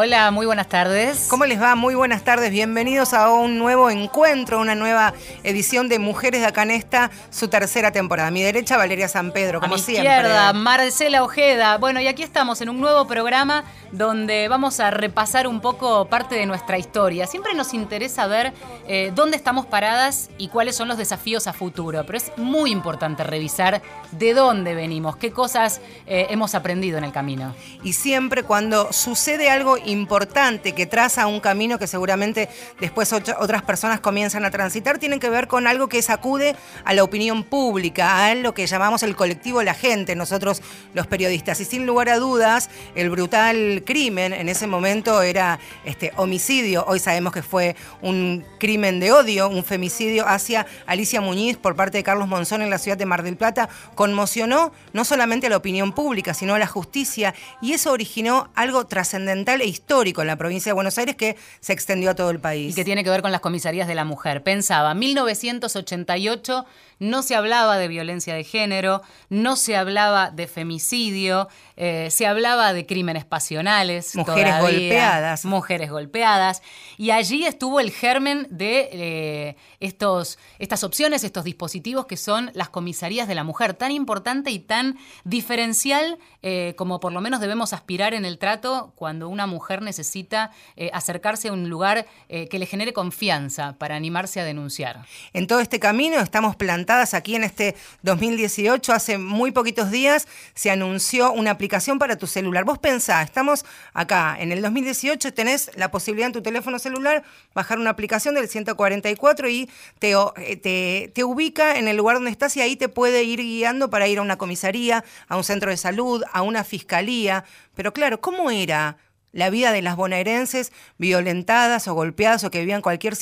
Hola, muy buenas tardes. ¿Cómo les va? Muy buenas tardes. Bienvenidos a un nuevo encuentro, una nueva edición de Mujeres de Acanesta, su tercera temporada. A mi derecha, Valeria San Pedro, como a mi siempre. izquierda, Marcela Ojeda. Bueno, y aquí estamos en un nuevo programa donde vamos a repasar un poco parte de nuestra historia. Siempre nos interesa ver eh, dónde estamos paradas y cuáles son los desafíos a futuro, pero es muy importante revisar de dónde venimos, qué cosas eh, hemos aprendido en el camino. Y siempre cuando sucede algo importante que traza un camino que seguramente después otras personas comienzan a transitar, tiene que ver con algo que sacude a la opinión pública, a lo que llamamos el colectivo la gente, nosotros los periodistas. Y sin lugar a dudas, el brutal crimen en ese momento era este, homicidio, hoy sabemos que fue un crimen de odio, un femicidio hacia Alicia Muñiz por parte de Carlos Monzón en la ciudad de Mar del Plata, conmocionó no solamente a la opinión pública, sino a la justicia, y eso originó algo trascendental e histórico en la provincia de Buenos Aires que se extendió a todo el país. Y que tiene que ver con las comisarías de la mujer. Pensaba, 1988 no se hablaba de violencia de género, no se hablaba de femicidio, eh, se hablaba de crímenes pasionales. Mujeres golpeadas. Mujeres golpeadas. Y allí estuvo el germen de eh, estos, estas opciones, estos dispositivos que son las comisarías de la mujer, tan importante y tan diferencial eh, como por lo menos debemos aspirar en el trato cuando una mujer necesita acercarse a un lugar que le genere confianza para animarse a denunciar. En todo este camino estamos aquí en este 2018. Hace muy poquitos días se anunció una aplicación para tu celular. Vos pensá, estamos acá en el 2018, tenés la posibilidad en tu teléfono celular bajar una aplicación del 144 y te, eh, te, te ubica en el lugar donde estás y ahí te puede ir guiando para ir a una comisaría, a un centro de salud, a una fiscalía. Pero claro, ¿cómo era? la vida de las bonaerenses violentadas o golpeadas o que vivían cualquier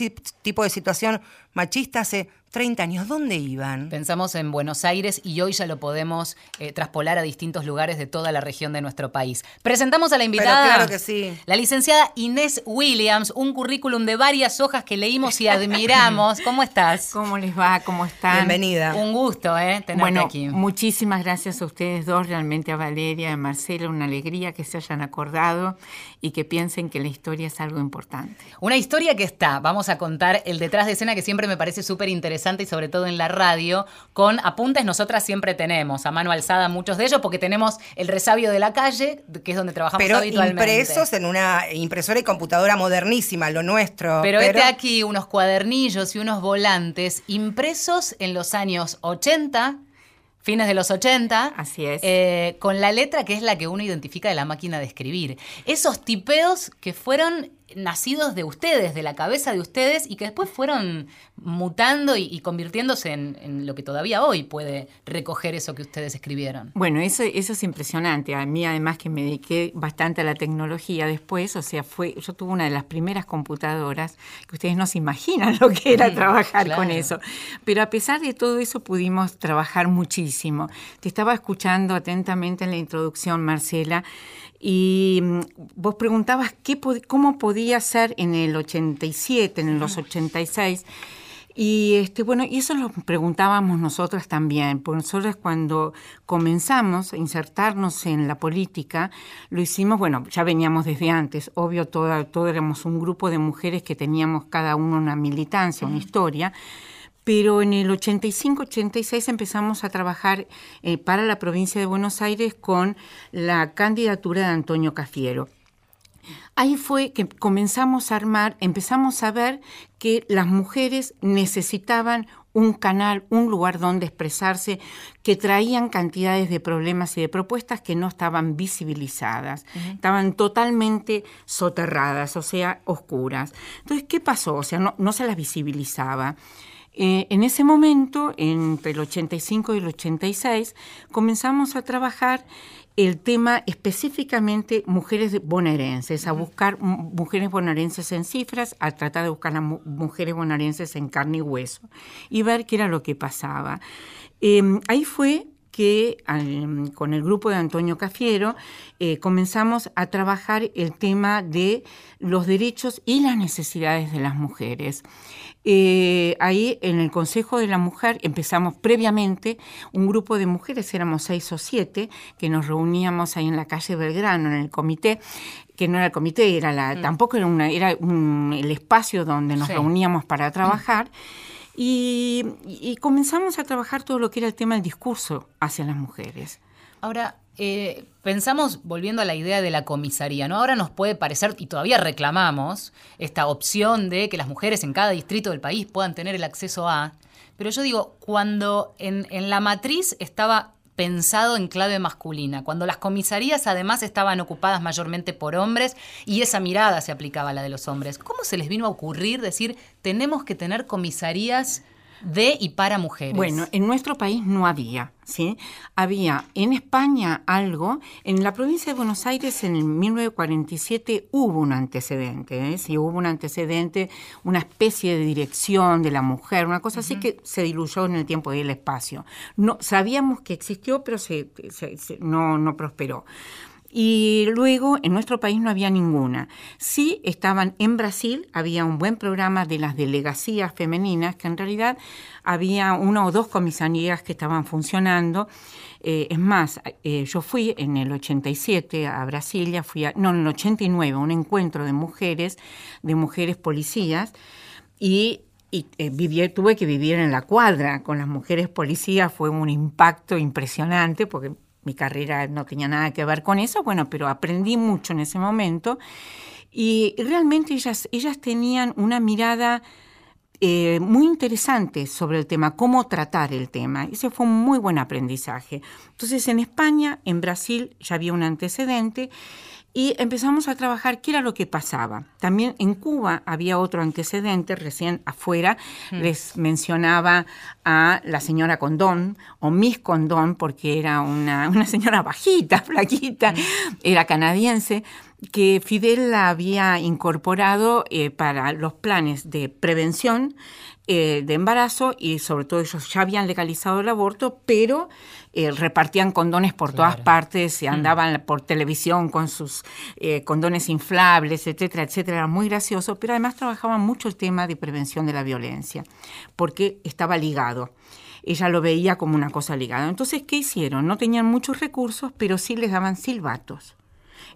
tipo de situación machista hace 30 años, ¿dónde iban? Pensamos en Buenos Aires y hoy ya lo podemos eh, traspolar a distintos lugares de toda la región de nuestro país. Presentamos a la invitada. claro que sí. La licenciada Inés Williams, un currículum de varias hojas que leímos y admiramos. ¿Cómo estás? ¿Cómo les va? ¿Cómo están? Bienvenida. Un gusto, ¿eh? Tenerte bueno, aquí. Muchísimas gracias a ustedes dos, realmente a Valeria y a Marcela, una alegría que se hayan acordado y que piensen que la historia es algo importante. Una historia que está, vamos a contar el detrás de escena que siempre me parece súper interesante y sobre todo en la radio, con apuntes nosotras siempre tenemos, a mano alzada muchos de ellos, porque tenemos el resabio de la calle, que es donde trabajamos pero habitualmente. impresos en una impresora y computadora modernísima, lo nuestro. Pero, este aquí unos cuadernillos y unos volantes impresos en los años 80, fines de los 80. Así es. Eh, con la letra que es la que uno identifica de la máquina de escribir. Esos tipeos que fueron nacidos de ustedes, de la cabeza de ustedes, y que después fueron mutando y, convirtiéndose en, lo que todavía hoy puede recoger eso que ustedes escribieron. Bueno, eso, eso es impresionante. A mí, además, que me dediqué bastante a la tecnología después, o sea, fue, yo tuve una de las primeras computadoras, que ustedes no se imaginan lo que era trabajar con eso. Pero a pesar de todo eso, pudimos trabajar muchísimo. Te estaba escuchando atentamente en la introducción, Marcela. Y mm, vos preguntabas qué, cómo podía ser en el 87, en los 86. Y este, bueno, y eso lo preguntábamos nosotras también, porque nosotros cuando comenzamos a insertarnos en la política, lo hicimos, bueno, ya veníamos desde antes, obvio, todo, todo éramos un grupo de mujeres que teníamos cada uno una militancia, una historia, pero en el 85-86 empezamos a trabajar eh, para la provincia de Buenos Aires con la candidatura de Antonio Cafiero. Ahí fue que comenzamos a armar, empezamos a ver que las mujeres necesitaban un canal, un lugar donde expresarse, que traían cantidades de problemas y de propuestas que no estaban visibilizadas, estaban totalmente soterradas, o sea, oscuras. Entonces, ¿qué pasó? O sea, no, no se las visibilizaba. Eh, en ese momento, entre el 85 y el 86, comenzamos a trabajar el tema específicamente mujeres bonaerenses, a buscar mujeres bonaerenses en cifras, a tratar de buscar las mujeres bonaerenses en carne y hueso y ver qué era lo que pasaba. Em, ahí fue que con el grupo de Antonio Cafiero eh, comenzamos a trabajar el tema de los derechos y las necesidades de las mujeres. Eh, ahí en el Consejo de la Mujer empezamos previamente un grupo de mujeres, éramos seis o siete, que nos reuníamos ahí en la calle Belgrano, en el comité, que no era el comité, era la, mm. tampoco era, una, era el espacio donde nos reuníamos para trabajar. Y, comenzamos a trabajar todo lo que era el tema del discurso hacia las mujeres. Ahora, eh, pensamos, volviendo a la idea de la comisaría, ¿no? Ahora nos puede parecer, y todavía reclamamos, esta opción de que las mujeres en cada distrito del país puedan tener el acceso a. Pero yo digo, cuando en, en la matriz estaba pensado en clave masculina, cuando las comisarías además estaban ocupadas mayormente por hombres y esa mirada se aplicaba a la de los hombres. ¿Cómo se les vino a ocurrir decir tenemos que tener comisarías de y para mujeres. Bueno, en nuestro país no había, ¿sí? Había en España algo, en la provincia de Buenos Aires en 1947 hubo un antecedente, ¿eh? Sí, hubo un antecedente, una especie de dirección de la mujer, una cosa así que se diluyó en el tiempo y el espacio. No, sabíamos que existió, pero se, no, no prosperó. Y luego en nuestro país no había ninguna. Sí estaban en Brasil, había un buen programa de las delegaciones femeninas, que en realidad había una o dos comisarías que estaban funcionando. Eh, es más, eh, yo fui en el 87 a Brasilia, fui a, no, en el 89, a un encuentro de mujeres, de mujeres policías, y eh, tuve que vivir en la cuadra con las mujeres policías, fue un impacto impresionante porque mi carrera no tenía nada que ver con eso, bueno, pero aprendí mucho en ese momento y realmente ellas, ellas tenían una mirada eh, muy interesante sobre el tema, cómo tratar el tema. Ese fue un muy buen aprendizaje. Entonces, en España, en Brasil ya había un antecedente y empezamos a trabajar qué era lo que pasaba. También en Cuba había otro antecedente, recién afuera mm. les mencionaba a la señora Condón o Miss Condón, porque era una, señora bajita, flaquita, mm. era canadiense, que Fidel la había incorporado eh, para los planes de prevención eh, de embarazo y sobre todo ellos ya habían legalizado el aborto, pero eh, repartían condones por todas partes, y mm. andaban por televisión con sus eh, condones inflables, etcétera, etcétera. Era muy gracioso, pero además trabajaban mucho el tema de prevención de la violencia, porque estaba ligado ella lo veía como una cosa ligada. Entonces, ¿qué hicieron? No tenían muchos recursos, pero sí les daban silbatos.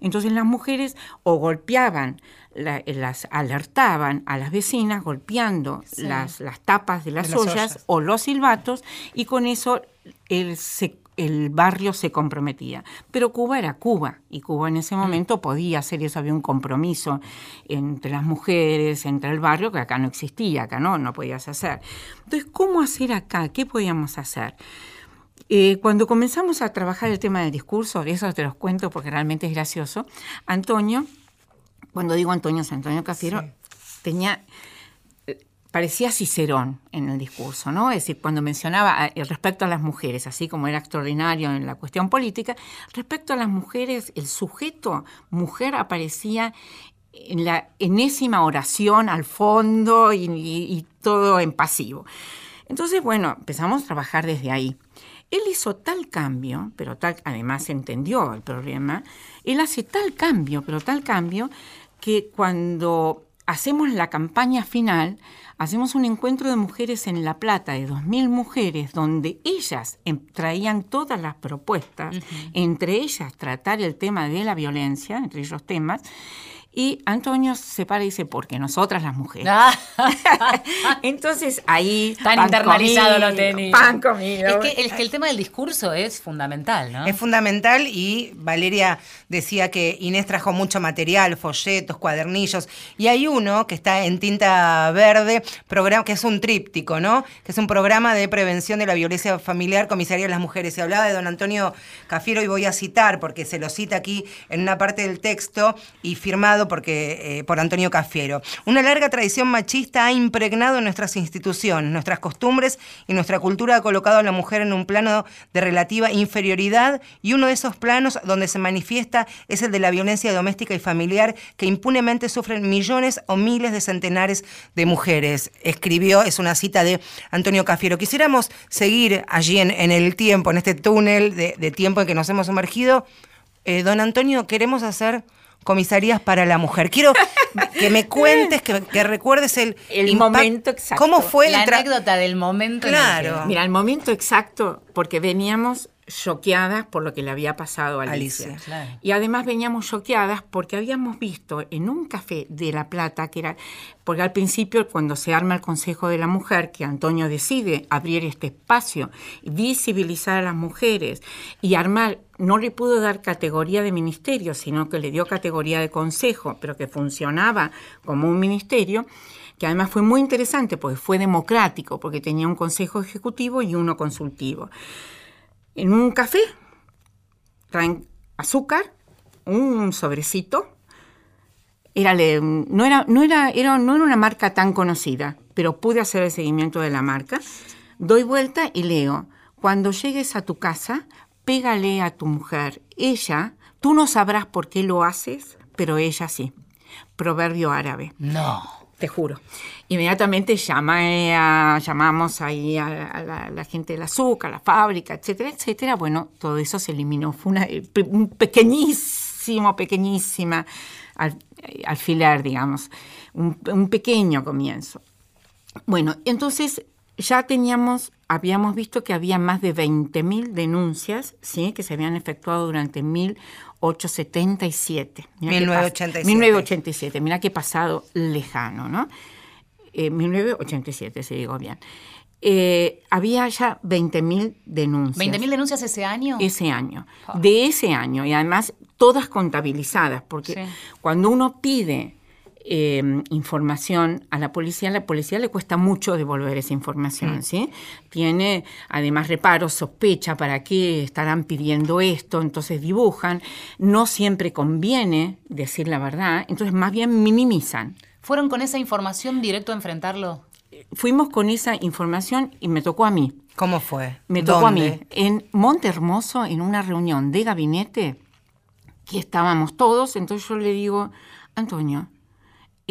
Entonces las mujeres o golpeaban, las alertaban a las vecinas golpeando las, las, tapas de las, ollas, o los silbatos y con eso el, el barrio se comprometía. Pero Cuba era Cuba y Cuba en ese mm. momento podía hacer eso, había un compromiso entre las mujeres, entre el barrio, que acá no existía, acá no, no podías hacer. Entonces, ¿cómo hacer acá? ¿Qué podíamos hacer? Eh, cuando comenzamos a trabajar el tema del discurso, eso te los cuento porque realmente es gracioso, Antonio, cuando digo Antonio, Antonio Cafiero, tenía eh, parecía Cicerón en el discurso, ¿no? Es decir, cuando mencionaba eh, respecto a las mujeres, así como era extraordinario en la cuestión política, respecto a las mujeres, el sujeto mujer aparecía en la enésima oración al fondo y todo en pasivo. Entonces, bueno, empezamos a trabajar desde ahí. Él hizo tal cambio, pero tal, además entendió el problema, él hace tal cambio, pero tal cambio, que cuando hacemos la campaña final, hacemos un encuentro de mujeres en La Plata de 2.000 mujeres, donde ellas em, traían todas las propuestas, entre ellas tratar el tema de la violencia, entre ellos temas, y Antonio se para y dice, porque nosotras las mujeres. Ah. Entonces ahí... Tan internalizado lo tenía. Pan comido. Es que, el, tema del discurso es fundamental, ¿no? Es fundamental y Valeria decía que Inés trajo mucho material, folletos, cuadernillos, y hay uno que está en tinta verde, programa, que es un tríptico, ¿no? Que es un programa de prevención de la violencia familiar, comisaría de las mujeres. Se hablaba de don Antonio Cafiero y voy a citar, porque se lo cita aquí en una parte del texto y firmado porque, eh, por Antonio Cafiero. Una larga tradición machista ha impregnado nuestras instituciones, nuestras costumbres y nuestra cultura ha colocado a la mujer en un plano de relativa inferioridad y uno de esos planos donde se manifiesta es el de la violencia doméstica y familiar que impunemente sufren millones o miles de centenares de mujeres. Escribió, es una cita de Antonio Cafiero. Quisiéramos seguir allí en, el tiempo, en este túnel de, tiempo en que nos hemos sumergido. Eh, don Antonio, queremos hacer comisarías para la mujer. Quiero que me cuentes, que, recuerdes el, el momento exacto. ¿Cómo fue la anécdota del momento? Claro. Mira, el momento exacto, porque veníamos choqueadas por lo que le había pasado a Alicia. Y además veníamos choqueadas porque habíamos visto en un café de La Plata, que era, porque al principio cuando se arma el Consejo de la Mujer, que Antonio decide abrir este espacio, visibilizar a las mujeres y armar, no le pudo dar categoría de ministerio, sino que le dio categoría de consejo, pero que funcionaba como un ministerio, que además fue muy interesante porque fue democrático, porque tenía un consejo ejecutivo y uno consultivo en un café, traen azúcar, un sobrecito. Era, no, era, no, era, era, no era una marca tan conocida, pero pude hacer el seguimiento de la marca. Doy vuelta y leo, cuando llegues a tu casa, pégale a tu mujer. Ella, tú no sabrás por qué lo haces, pero ella sí. Proverbio árabe. No te juro. Inmediatamente llama, llamamos ahí a, la, gente del azúcar, a la fábrica, etcétera, etcétera. Bueno, todo eso se eliminó. Fue una, un pequeñísimo, pequeñísima alfiler, digamos, un, pequeño comienzo. Bueno, entonces ya teníamos, habíamos visto que había más de 20.000 denuncias ¿sí? que se habían efectuado durante 1877. 1987. 1987, mira qué pasado lejano, ¿no? 1987, eh, si digo bien. Eh, había ya 20.000 denuncias. ¿20.000 denuncias ese año? Ese año. De ese año, y además todas contabilizadas, porque cuando uno pide Em, información a la policía, a la policía le cuesta mucho devolver esa información, mm. ¿sí? Tiene además reparos, sospecha para qué estarán pidiendo esto, entonces dibujan, no siempre conviene decir la verdad, entonces más bien minimizan. ¿Fueron con esa información directo a enfrentarlo? Fuimos con esa información y me tocó a mí. ¿Cómo fue? Me tocó a mí. En Monte Hermoso, en una reunión de gabinete, que estábamos todos, entonces yo le digo, Antonio,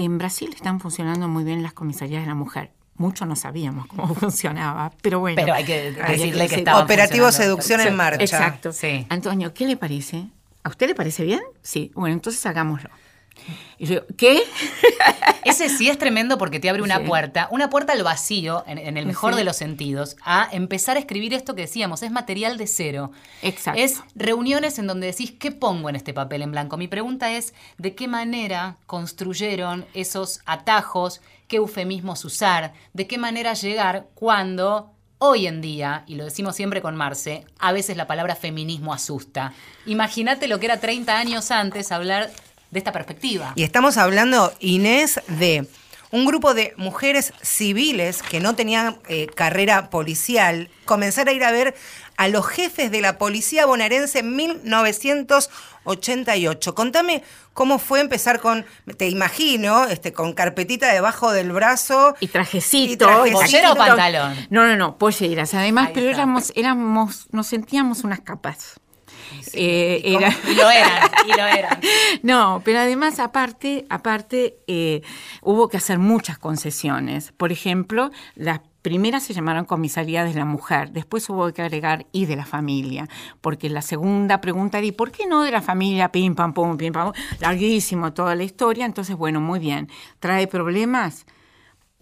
en Brasil están funcionando muy bien las comisarías de la mujer. Mucho no sabíamos cómo funcionaba, pero bueno. Pero hay que decirle que, estaba Operativo Seducción en marcha. Exacto. Sí. Antonio, ¿qué le parece? ¿A usted le parece bien? Sí. Bueno, entonces hagámoslo. Y yo, ¿qué? Ese sí es tremendo porque te abre una puerta, una puerta al vacío, en, el mejor de los sentidos, a empezar a escribir esto que decíamos, es material de cero. Exacto. Es reuniones en donde decís, ¿qué pongo en este papel en blanco? Mi pregunta es, ¿de qué manera construyeron esos atajos? ¿Qué eufemismos usar? ¿De qué manera llegar cuando Hoy en día, y lo decimos siempre con Marce, a veces la palabra feminismo asusta. Imagínate lo que era 30 años antes hablar de esta perspectiva. Y estamos hablando, Inés, de un grupo de mujeres civiles que no tenían eh, carrera policial comenzar a ir a ver a los jefes de la policía bonaerense en 1988. Contame cómo fue empezar con, te imagino, este, con carpetita debajo del brazo. Y trajecito. Y o pantalón? No, no, no, polleras. Además, pero éramos, éramos, nos sentíamos unas capas. Eh, y, lo eran, y lo eran. No, pero además, aparte, aparte eh, hubo que hacer muchas concesiones. Por ejemplo, las primeras se llamaron comisaría de la mujer, después hubo que agregar y de la familia, porque la segunda pregunta era, ¿y por qué no de la familia? Pim, pam, pum, pim, pam, larguísimo toda la historia, entonces, bueno, muy bien, ¿trae problemas?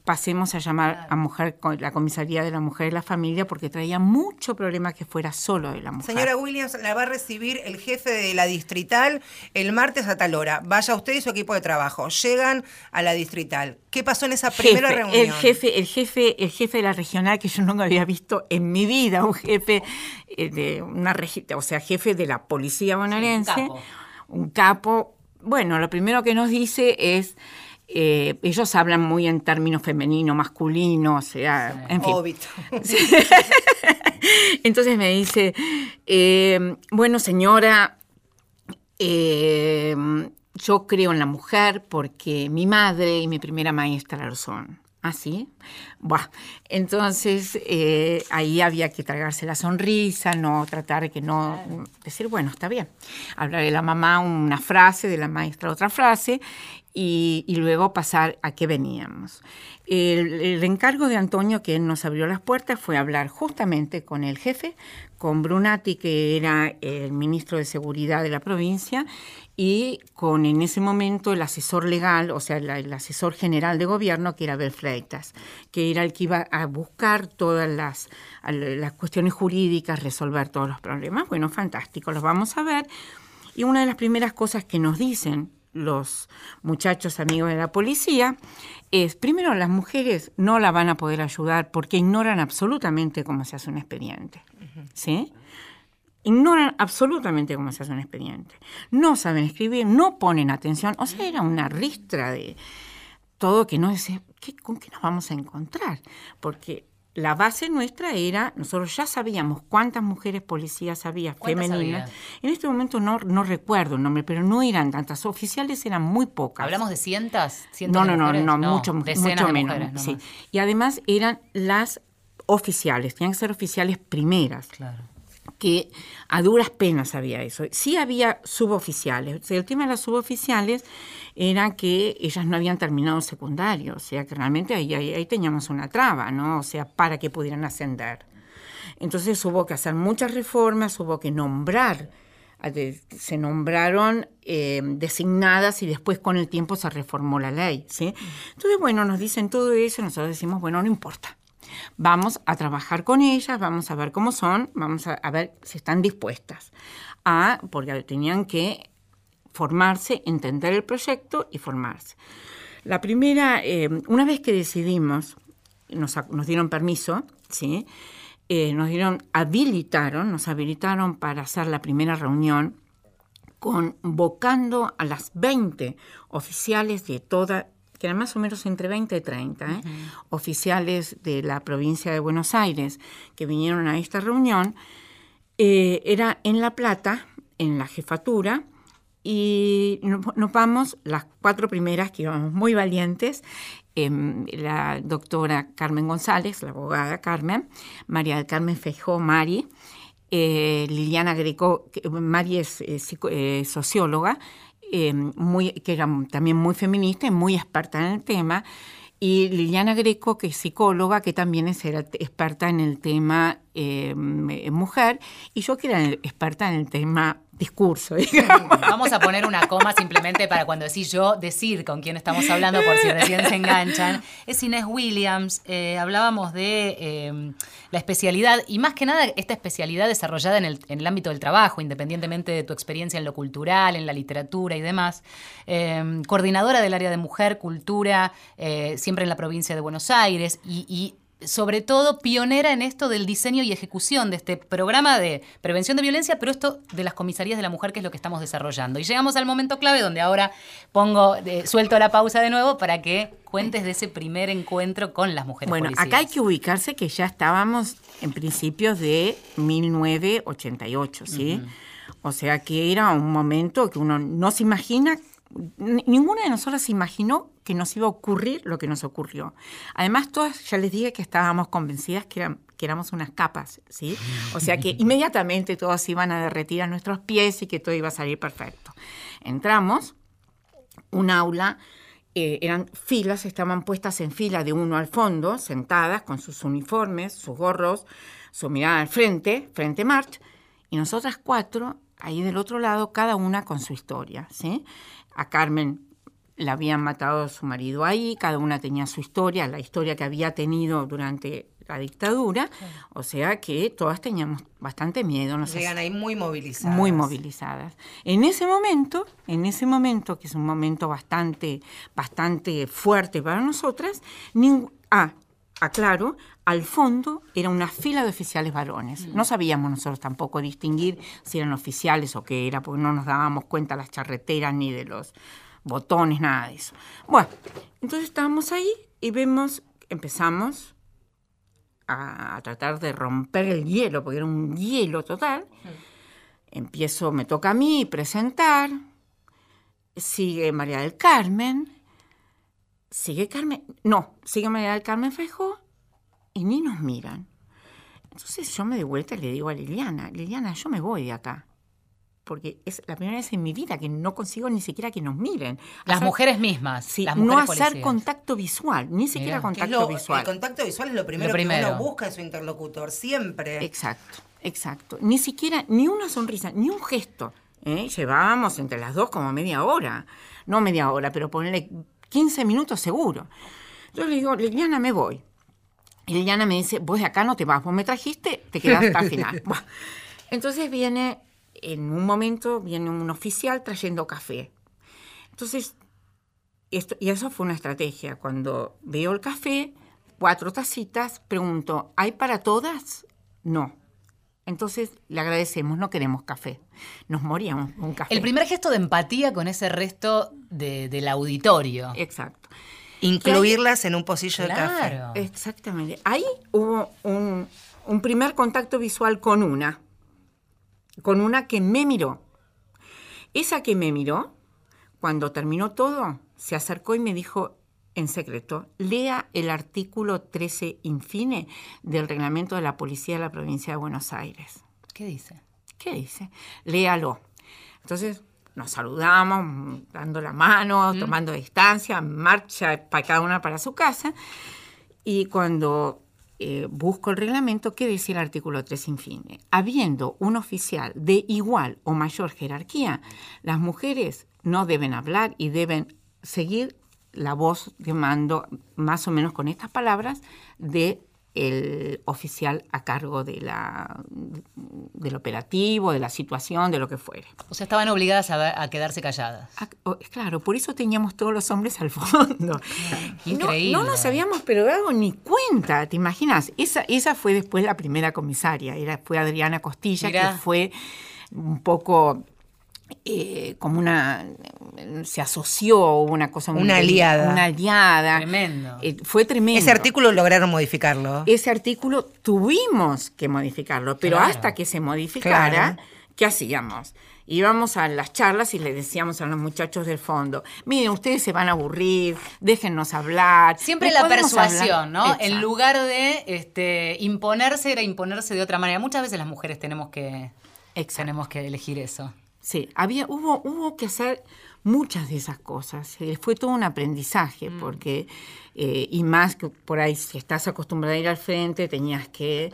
Pasemos a llamar a mujer la comisaría de la mujer y la familia porque traía mucho problema que fuera solo de la mujer. Señora Williams, la va a recibir el jefe de la distrital el martes a tal hora. Vaya usted y su equipo de trabajo. Llegan a la distrital. ¿Qué pasó en esa primera reunión? El jefe, el jefe, el jefe de la regional que yo nunca había visto en mi vida, un jefe eh, de una o sea, jefe de la policía bonaerense, un capo. Bueno, lo primero que nos dice es eh, ellos hablan muy en términos femenino, masculino, o sea, en fin. Entonces me dice, eh, bueno señora, eh, yo creo en la mujer porque mi madre y mi primera maestra lo son. Así. ¿Ah, entonces eh, ahí había que tragarse la sonrisa, no tratar de que no. decir, bueno, está bien. Hablar de la mamá una frase, de la maestra otra frase, y, luego pasar a qué veníamos. El, encargo de Antonio, que nos abrió las puertas, fue hablar justamente con el jefe, con Brunati, que era el ministro de Seguridad de la provincia, y con en ese momento el asesor legal, o sea, el asesor general de gobierno, que era Abel Freitas, que era el que iba a buscar todas las, las cuestiones jurídicas, resolver todos los problemas. Bueno, fantástico, los vamos a ver. Y una de las primeras cosas que nos dicen los muchachos amigos de la policía es, primero, las mujeres no la van a poder ayudar porque ignoran absolutamente cómo se hace un expediente. ¿Sí? Ignoran absolutamente cómo se hace un expediente. No saben escribir, no ponen atención. O sea, era una ristra de todo que no es, ¿con qué nos vamos a encontrar? Porque la base nuestra era, nosotros ya sabíamos cuántas mujeres policías había femeninas. En este momento no, no recuerdo el nombre, pero no eran tantas. Oficiales eran muy pocas. ¿Hablamos de cientos? no, no, no, no, mucho, mucho menos. sí. Y además eran las oficiales, tenían que ser oficiales primeras. Claro que a duras penas había eso. Sí había suboficiales. el tema de las suboficiales era que ellas no habían terminado secundario, o sea que realmente ahí, ahí, teníamos una traba, ¿no? O sea, para que pudieran ascender. Entonces hubo que hacer muchas reformas, hubo que nombrar, se nombraron eh, designadas y después con el tiempo se reformó la ley, ¿sí? Entonces, bueno, nos dicen todo eso, nosotros decimos, bueno, no importa, Vamos a trabajar con ellas, vamos a ver cómo son, vamos a, ver si están dispuestas a, porque tenían que formarse, entender el proyecto y formarse. La primera, eh, una vez que decidimos, nos, dieron permiso, ¿sí? Eh, nos dieron, habilitaron, nos habilitaron para hacer la primera reunión convocando a las 20 oficiales de toda que eran más o menos entre 20 y 30, ¿eh? oficiales de la provincia de Buenos Aires que vinieron a esta reunión, eh, era en La Plata, en la jefatura, y nos vamos, las cuatro primeras, que íbamos muy valientes, em, la doctora Carmen González, la abogada Carmen, María del Carmen Fejó Mari, eh, Liliana Greco, Mari es socióloga, eh, muy, que era también muy feminista y muy experta en el tema, y Liliana Greco, que es psicóloga, que también es experta en el tema eh, mujer, y yo que era experta en el tema discurso. Vamos a poner una coma simplemente para cuando decís yo, decir con quién estamos hablando por si recién se enganchan. Es Inés Williams, eh, hablábamos de eh, la especialidad y más que nada esta especialidad desarrollada en el, en el, ámbito del trabajo, independientemente de tu experiencia en lo cultural, en la literatura y demás. Eh, coordinadora del área de mujer, cultura, siempre en la provincia de Buenos Aires y, y sobre todo pionera en esto del diseño y ejecución de este programa de prevención de violencia, pero esto de las comisarías de la mujer, que es lo que estamos desarrollando. Y llegamos al momento clave donde ahora pongo, eh, suelto la pausa de nuevo para que cuentes de ese primer encuentro con las mujeres. Bueno, acá hay que ubicarse que ya estábamos en principios de 1988, ¿sí? O sea que era un momento que uno no se imagina ninguna de nosotras se imaginó que nos iba a ocurrir lo que nos ocurrió. Además, todas, ya les dije que estábamos convencidas que, eran, que éramos unas capas, ¿sí? O sea que inmediatamente todos iban a derretir a nuestros pies y que todo iba a salir perfecto. Entramos, un aula, eh, eran filas, estaban puestas en fila de uno al fondo, sentadas con sus uniformes, sus gorros, su mirada al frente, frente march, y nosotras cuatro ahí del otro lado, cada una con su historia, ¿sí? A Carmen la habían matado a su marido ahí, cada una tenía su historia, la historia que había tenido durante la dictadura, o sea que todas teníamos bastante miedo. Llegan ahí muy movilizadas. Muy movilizadas. En ese momento, en ese momento, que es un momento bastante, bastante fuerte para nosotras, ah, aclaro, al fondo era una fila de oficiales varones. No sabíamos nosotros tampoco distinguir si eran oficiales o qué era, porque no nos dábamos cuenta las charreteras ni de los botones, nada de eso. Bueno, entonces estábamos ahí y vemos, empezamos a, tratar de romper el hielo, porque era un hielo total. Empiezo, me toca a mí presentar. sigue María del Carmen, sigue Carmen, no, sigue María del Carmen Feijó y ni nos miran. Entonces yo me doy vuelta y le digo a Liliana, Liliana, yo me voy de acá. Porque es la primera vez en mi vida que no consigo ni siquiera que nos miren. Las Hacer- mujeres mismas. Sí, las no hacer policías. contacto visual, ni siquiera contacto lo- visual. El contacto visual es lo primero, Lo primero. que uno busca en su interlocutor, siempre. Exacto, exacto. Ni siquiera, ni una sonrisa, ni un gesto. ¿eh? Llevábamos entre las dos como media hora. No media hora, pero ponerle 15 minutos seguro. Yo le digo, Liliana, me voy. Y Liliana me dice, vos de acá no te vas, vos me trajiste, te quedás hasta el final. Entonces viene, en un momento, viene un oficial trayendo café. Entonces, esto, y eso fue una estrategia. Cuando veo el café, cuatro tacitas, pregunto, ¿hay para todas? No. Entonces le agradecemos, no queremos café. Nos moríamos con un café. El primer gesto de empatía con ese resto de- del auditorio. Exacto. Incluirlas en un pocillo de café. Claro. Exactamente. Ahí hubo un, un primer contacto visual con una, con una que me miró. Esa que me miró, cuando terminó todo, se acercó y me dijo en secreto, lea el artículo 13 infine del reglamento de la Policía de la Provincia de Buenos Aires. ¿Qué dice? ¿Qué dice? Léalo. Entonces nos saludamos, dando la mano, tomando distancia, marcha para cada una para su casa. Y cuando eh, busco el reglamento, ¿qué dice el artículo 3 infine? Habiendo un oficial de igual o mayor jerarquía, las mujeres no deben hablar y deben seguir la voz de mando, más o menos con estas palabras, de el oficial a cargo de la, del operativo, de la situación, de lo que fuere. O sea, estaban obligadas a, a quedarse calladas. Ah, oh, Claro, por eso teníamos todos los hombres al fondo. Increíble. No, no nos habíamos pero dado ni cuenta, ¿te imaginas? Esa, esa fue después la primera comisaria, era, fue Adriana Costilla, Mirá. que fue un poco eh, como una, se asoció, hubo una cosa muy- Una aliada. Una aliada. Tremendo. Eh, fue tremendo. Ese artículo lograron modificarlo. Ese artículo tuvimos que modificarlo, pero Claro. hasta que se modificara, Claro. ¿qué hacíamos? Íbamos a las charlas y le decíamos a los muchachos del fondo, miren, ustedes se van a aburrir, déjennos hablar. Siempre ¿Les la persuasión, hablar?". ¿no? Exacto. En lugar de este, imponerse, era imponerse de otra manera. Muchas veces las mujeres tenemos que, Exacto. tenemos que elegir eso. Sí, había, hubo, hubo que hacer muchas de esas cosas. Eh, Fue todo un aprendizaje, Mm. porque, eh, y más que por ahí, si estás acostumbrada a ir al frente, tenías que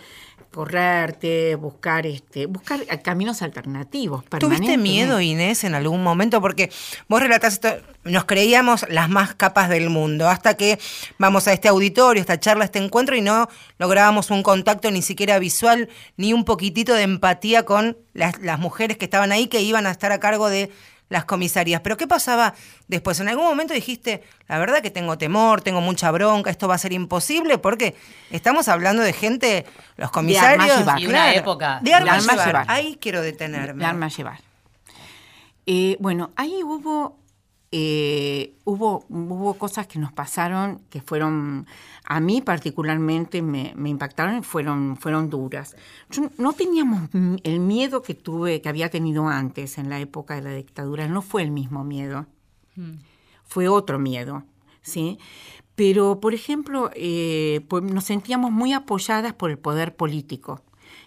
correrte, buscar este, buscar caminos alternativos. ¿Tuviste miedo, Inés, en algún momento? Porque vos relatás esto, nos creíamos las más capas del mundo, hasta que vamos a este auditorio, esta charla, este encuentro, y no lográbamos un contacto ni siquiera visual, ni un poquitito de empatía con las, las mujeres que estaban ahí, que iban a estar a cargo de las comisarías. Pero ¿qué pasaba después? ¿En algún momento dijiste, la verdad que tengo temor, tengo mucha bronca, esto va a ser imposible? Porque estamos hablando de gente, los comisarios... llevar. Y una época. De armas De armas llevar. llevar. Ahí quiero detenerme. El arma a llevar. Eh, bueno, ahí hubo, eh, hubo, hubo cosas que nos pasaron que fueron, a mí particularmente me, me impactaron y fueron, fueron duras. Yo no teníamos el miedo que tuve, que había tenido antes en la época de la dictadura, no fue el mismo miedo, fue otro miedo, ¿sí? Pero, por ejemplo, eh, pues nos sentíamos muy apoyadas por el poder político.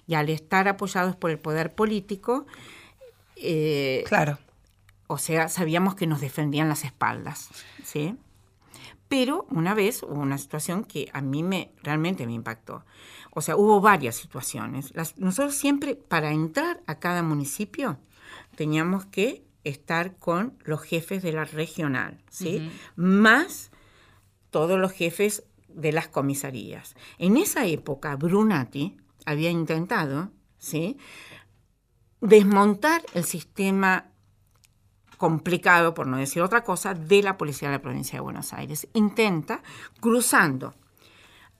Y al estar apoyados por el poder político, eh, Claro. o sea, sabíamos que nos defendían las espaldas, ¿sí? Pero una vez hubo una situación que a mí me realmente me impactó. O sea, hubo varias situaciones. Las- nosotros siempre, para entrar a cada municipio, teníamos que estar con los jefes de la regional, ¿sí? Más todos los jefes de las comisarías. En esa época, Brunati había intentado, ¿sí? desmontar el sistema complicado, por no decir otra cosa, de la Policía de la Provincia de Buenos Aires. Intenta cruzando,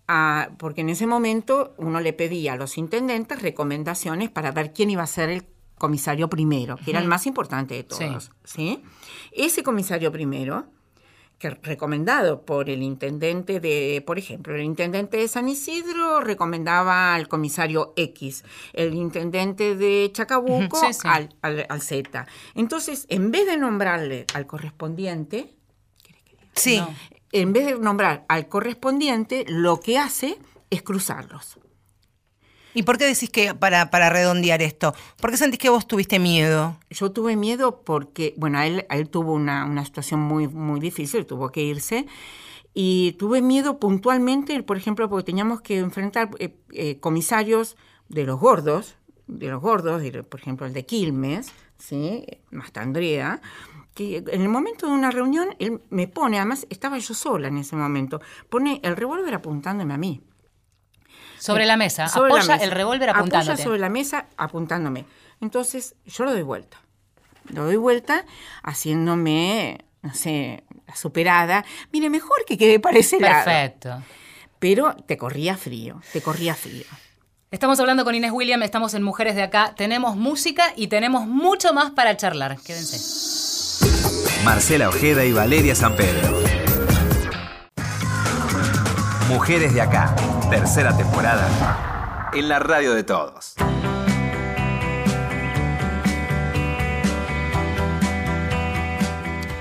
a- porque en ese momento uno le pedía a los intendentes recomendaciones para ver quién iba a ser el comisario primero, que era el más importante de todos. ¿sí? Ese comisario primero que recomendado por el intendente de, por ejemplo, el intendente de San Isidro recomendaba al comisario X, el intendente de Chacabuco Al, al, Z. Entonces, en vez de nombrarle al correspondiente, sí. en vez de nombrar al correspondiente, lo que hace es cruzarlos. ¿Y por qué decís que, para, redondear esto, por qué sentís que vos tuviste miedo? Yo tuve miedo porque, bueno, él, tuvo una, situación muy, muy difícil, tuvo que irse. Y tuve miedo puntualmente, por ejemplo, porque teníamos que enfrentar eh, eh, comisarios de los gordos, de los gordos, por ejemplo, el de Quilmes, ¿sí? Hasta Andrea, que en el momento de una reunión él me pone, además estaba yo sola en ese momento, pone el revólver apuntándome a mí. Sobre la mesa, apoya el revólver apuntándote. Apoya sobre la mesa apuntándome. Entonces yo lo doy vuelta. Lo doy vuelta haciéndome, no sé, la superada. Mire, mejor que quede para ese Perfecto. Pero te corría frío, te corría frío. Estamos hablando con Inés William, estamos en Mujeres de Acá. Tenemos música y tenemos mucho más para charlar. Quédense. Marcela Ojeda y Valeria San Pedro. Mujeres de Acá, tercera temporada, en la radio de todos.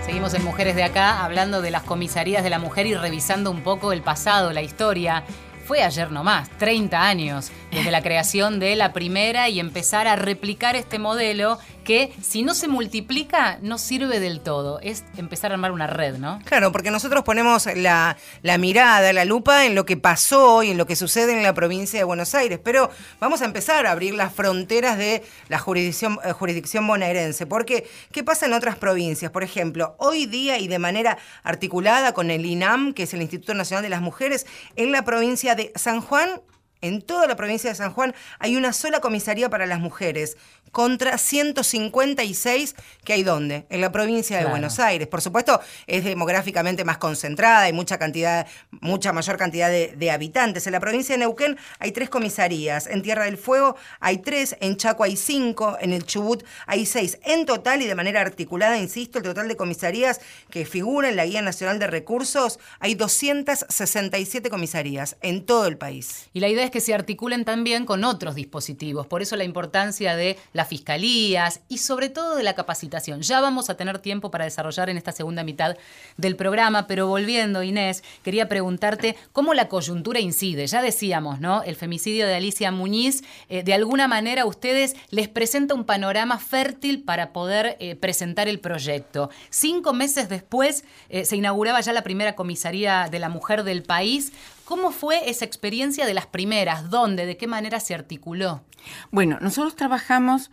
Seguimos en Mujeres de Acá hablando de las comisarías de la mujer y revisando un poco el pasado, la historia. Fue ayer nomás, 30 años, desde la creación de la primera y empezar a replicar este modelo que si no se multiplica no sirve del todo. Es empezar a armar una red, ¿no? Claro, porque nosotros ponemos la, mirada, la lupa en lo que pasó y en lo que sucede en la provincia de Buenos Aires, pero vamos a empezar a abrir las fronteras de la jurisdicción, eh, jurisdicción bonaerense, porque ¿qué pasa en otras provincias? Por ejemplo, hoy día y de manera articulada con el INAM, que es el Instituto Nacional de las Mujeres, en la provincia de San Juan en toda la provincia de San Juan hay una sola comisaría para las mujeres contra 156 que hay donde, en la provincia de Buenos Aires. Por supuesto, es demográficamente más concentrada, hay mucha cantidad, mucha mayor cantidad de, habitantes. En la provincia de Neuquén hay tres comisarías, en Tierra del Fuego hay tres, en Chaco hay cinco, en el Chubut hay seis. En total y de manera articulada, insisto, el total de comisarías que figura en la Guía Nacional de Recursos, hay 267 comisarías en todo el país. Y la idea es que se articulen también con otros dispositivos, por eso la importancia de la fiscalías y sobre todo de la capacitación. Ya vamos a tener tiempo para desarrollar en esta segunda mitad del programa, pero volviendo, Inés, quería preguntarte cómo la coyuntura incide. Ya decíamos, ¿no? El femicidio de Alicia Muñiz, eh, de alguna manera a ustedes les presenta un panorama fértil para poder eh, presentar el proyecto. Cinco meses después eh, se inauguraba ya la primera comisaría de la mujer del país. ¿Cómo fue esa experiencia de las primeras? ¿Dónde? ¿De qué manera se articuló? Bueno, nosotros trabajamos,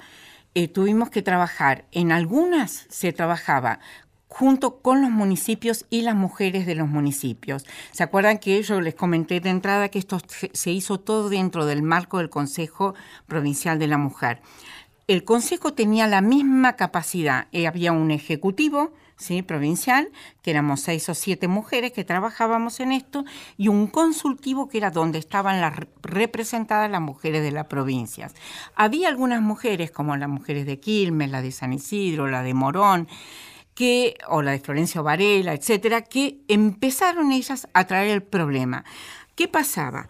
eh, tuvimos que trabajar, en algunas se trabajaba junto con los municipios y las mujeres de los municipios. ¿Se acuerdan que yo les comenté de entrada que esto se hizo todo dentro del marco del Consejo Provincial de la Mujer? El Consejo tenía la misma capacidad, eh, había un ejecutivo, provincial, que éramos seis o siete mujeres que trabajábamos en esto, y un consultivo que era donde estaban representadas las mujeres de las provincias. Había algunas mujeres, como las mujeres de Quilmes, la de San Isidro, la de Morón, que, o la de Florencio Varela, etcétera, que empezaron ellas a traer el problema. ¿Qué pasaba?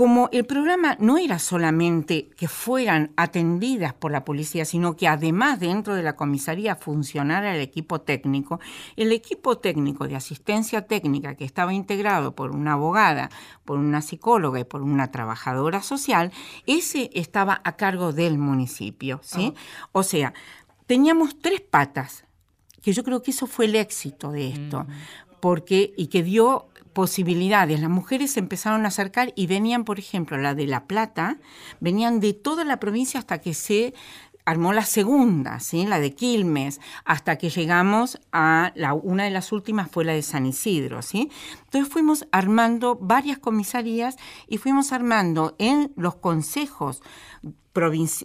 Como el programa no era solamente que fueran atendidas por la policía, sino que además dentro de la comisaría funcionara el equipo técnico, el equipo técnico de asistencia técnica que estaba integrado por una abogada, por una psicóloga y por una trabajadora social, ese estaba a cargo del municipio, ¿sí? Ah. O sea, teníamos tres patas, que yo creo que eso fue el éxito de esto, porque y que dio posibilidades. Las mujeres se empezaron a acercar y venían, por ejemplo, la de La Plata, venían de toda la provincia hasta que se armó la segunda, ¿sí? la de Quilmes, hasta que llegamos a la, una de las últimas fue la de San Isidro. ¿sí? Entonces fuimos armando varias comisarías y fuimos armando en los consejos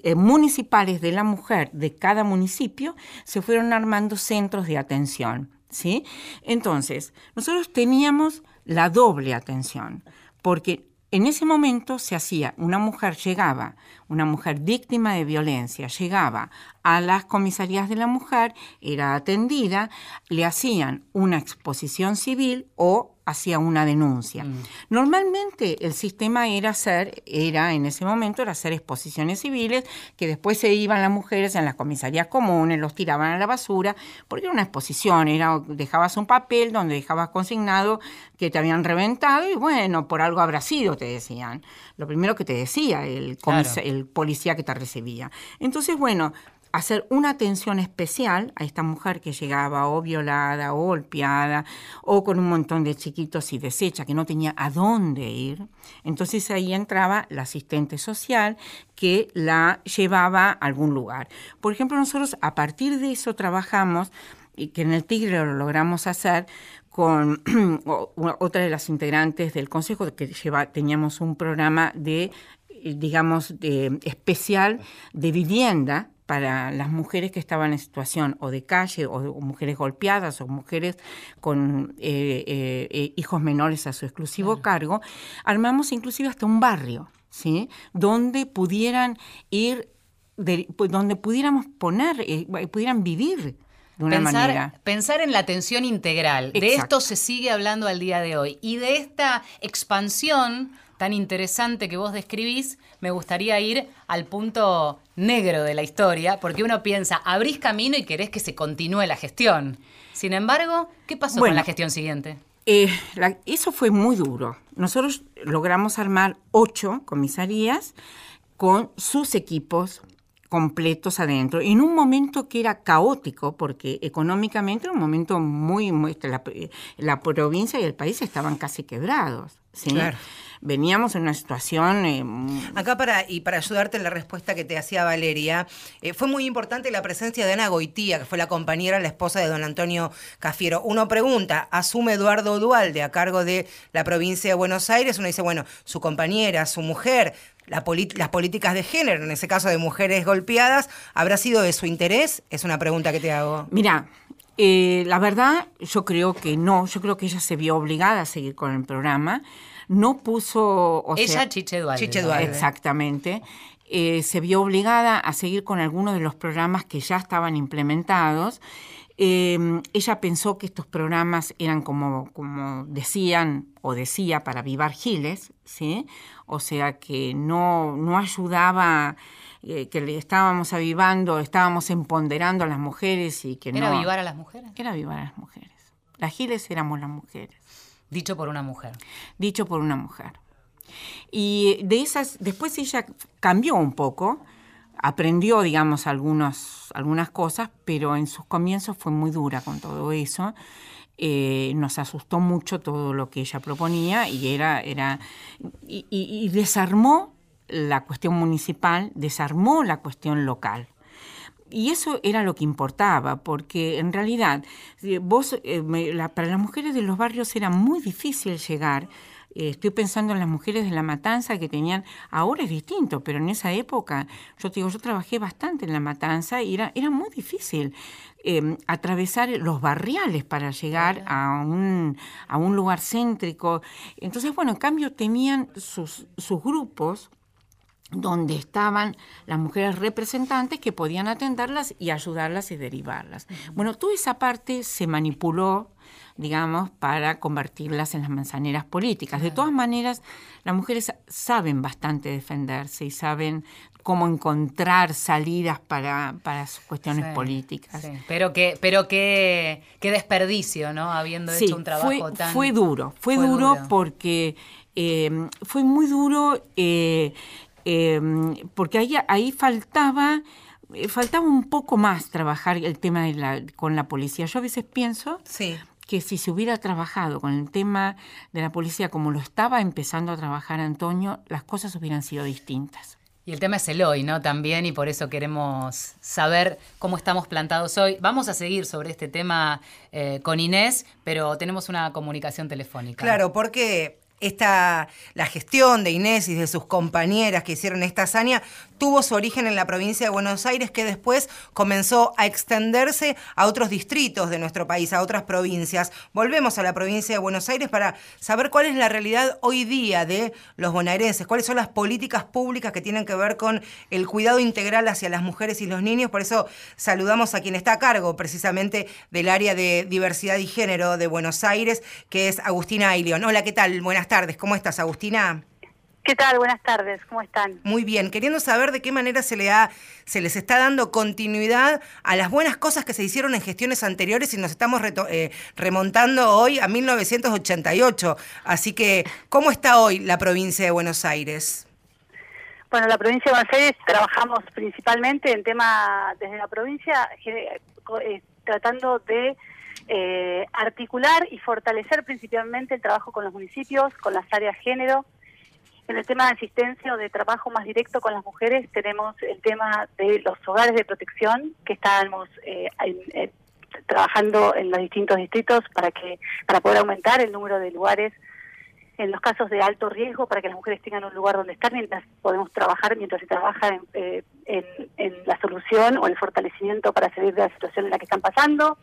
eh, municipales de la mujer de cada municipio, se fueron armando centros de atención. ¿sí? Entonces, nosotros teníamos la doble atención, porque En ese momento se hacía, una mujer llegaba, una mujer víctima de violencia, llegaba a las comisarías de la mujer, era atendida, le hacían una exposición civil o hacía una denuncia. Mm. Normalmente el sistema era hacer, era en ese momento, era hacer exposiciones civiles, que después se iban las mujeres en las comisarías comunes, los tiraban a la basura, porque era una exposición, era, dejabas un papel donde dejabas consignado que te habían reventado y bueno, por algo habrá sido, te decían. Lo primero que te decía el, el policía que te recibía. Entonces, bueno, hacer una atención especial a esta mujer que llegaba o violada o golpeada o con un montón de chiquitos y deshecha que no tenía a dónde ir. Entonces ahí entraba la asistente social que la llevaba a algún lugar. Por ejemplo, nosotros a partir de eso trabajamos y que en el Tigre lo logramos hacer con otra de las integrantes del consejo que teníamos un programa de digamos de especial de vivienda para las mujeres que estaban en situación o de calle o, mujeres golpeadas o mujeres con eh, eh, eh, hijos menores a su exclusivo cargo, armamos inclusive hasta un barrio, ¿sí? Donde pudieran ir, pues, donde pudiéramos poner, pudieran vivir de una pensar, manera. Pensar en la atención integral. De esto se sigue hablando al día de hoy. Y de esta expansión tan interesante que vos describís, me gustaría ir al punto negro de la historia, porque uno piensa, abrís camino y querés que se continúe la gestión. Sin embargo, ¿qué pasó con la gestión siguiente? Eh, eso fue muy duro. Nosotros logramos armar ocho comisarías con sus equipos completos adentro, en un momento que era caótico, porque económicamente era un momento muy, muy la, la provincia y el país estaban casi quebrados. ¿sí? Claro veníamos en una situación... Eh, Acá para, y para ayudarte en la respuesta que te hacía Valeria, eh, fue muy importante la presencia de Ana Goitía, que fue la compañera, la esposa de don Antonio Cafiero. Uno pregunta, ¿asume Eduardo Dualde a cargo de la provincia de Buenos Aires? Uno dice, bueno, su compañera, su mujer, las políticas de género, en ese caso de mujeres golpeadas, ¿habrá sido de su interés? Es una pregunta que te hago. Mira, eh, la verdad, yo creo que no, yo creo que ella se vio obligada a seguir con el programa no puso... Ella, Chiche Duarte. Exactamente. Eh, se vio obligada a seguir con algunos de los programas que ya estaban implementados. Eh, ella pensó que estos programas eran como, como decían o decía para vivar giles, ¿sí? O sea que no, no ayudaba, eh, que le estábamos avivando, estábamos empoderando a las mujeres y que no... ¿Era avivar a las mujeres? Era avivar a las mujeres. Las giles éramos las mujeres. Dicho por una mujer. Dicho por una mujer. Y de esas, después ella cambió un poco, aprendió, digamos, algunos, algunas cosas, pero en sus comienzos fue muy dura con todo eso. Eh, nos asustó mucho todo lo que ella proponía y era, era y desarmó la cuestión municipal, desarmó la cuestión local. Y eso era lo que importaba, porque en realidad vos, eh, para las mujeres de los barrios era muy difícil llegar. Eh, estoy pensando en las mujeres de la matanza que tenían, ahora es distinto, pero en esa época, yo te digo, yo trabajé bastante en la matanza y era, era muy difícil em, atravesar los barriales para llegar a un, a un lugar céntrico. Entonces, bueno, en cambio tenían sus, sus grupos donde estaban las mujeres representantes que podían atenderlas y ayudarlas y derivarlas. Bueno, toda esa parte se manipuló, digamos, para convertirlas en las manzaneras políticas. De todas maneras, las mujeres saben bastante defenderse y saben cómo encontrar salidas para, para sus cuestiones políticas. Pero que, pero qué desperdicio, ¿no? Habiendo hecho un trabajo fue, tan. Fue duro, fue, duro, porque eh, fue muy duro. Eh, Em, porque ahí, ahí faltaba, eh, faltaba un poco más trabajar el tema de la, con la policía. Yo a veces pienso que si se hubiera trabajado con el tema de la policía como lo estaba empezando a trabajar Antonio, las cosas hubieran sido distintas. Y el tema es el hoy, ¿no? También, y por eso queremos saber cómo estamos plantados hoy. Vamos a seguir sobre este tema eh, con Inés, pero tenemos una comunicación telefónica. Claro, porque esta, la gestión de Inés y de sus compañeras que hicieron esta hazaña tuvo su origen en la provincia de Buenos Aires, que después comenzó a extenderse a otros distritos de nuestro país, a otras provincias. Volvemos a la provincia de Buenos Aires para saber cuál es la realidad hoy día de los bonaerenses, cuáles son las políticas públicas que tienen que ver con el cuidado integral hacia las mujeres y los niños. Por eso saludamos a quien está a cargo precisamente del área de diversidad y género de Buenos Aires, que es Agustina Ailion. Hola, ¿qué tal? Buenas tardes. ¿Cómo estás, Agustina? ¿Qué tal? Buenas tardes, ¿cómo están? Muy bien, queriendo saber de qué manera se, le ha, se les está dando continuidad a las buenas cosas que se hicieron en gestiones anteriores y nos estamos eh, remontando hoy a 1988. Así que, ¿cómo está hoy la provincia de Buenos Aires? Bueno, la provincia de Buenos Aires trabajamos principalmente en tema desde la provincia, eh, tratando de eh, articular y fortalecer principalmente el trabajo con los municipios, con las áreas género, en el tema de asistencia o de trabajo más directo con las mujeres tenemos el tema de los hogares de protección que estamos eh, eh, trabajando en los distintos distritos para que para poder aumentar el número de lugares en los casos de alto riesgo para que las mujeres tengan un lugar donde estar mientras podemos trabajar mientras se trabaja en, eh, en la solución o el fortalecimiento para salir de la situación en la que están pasando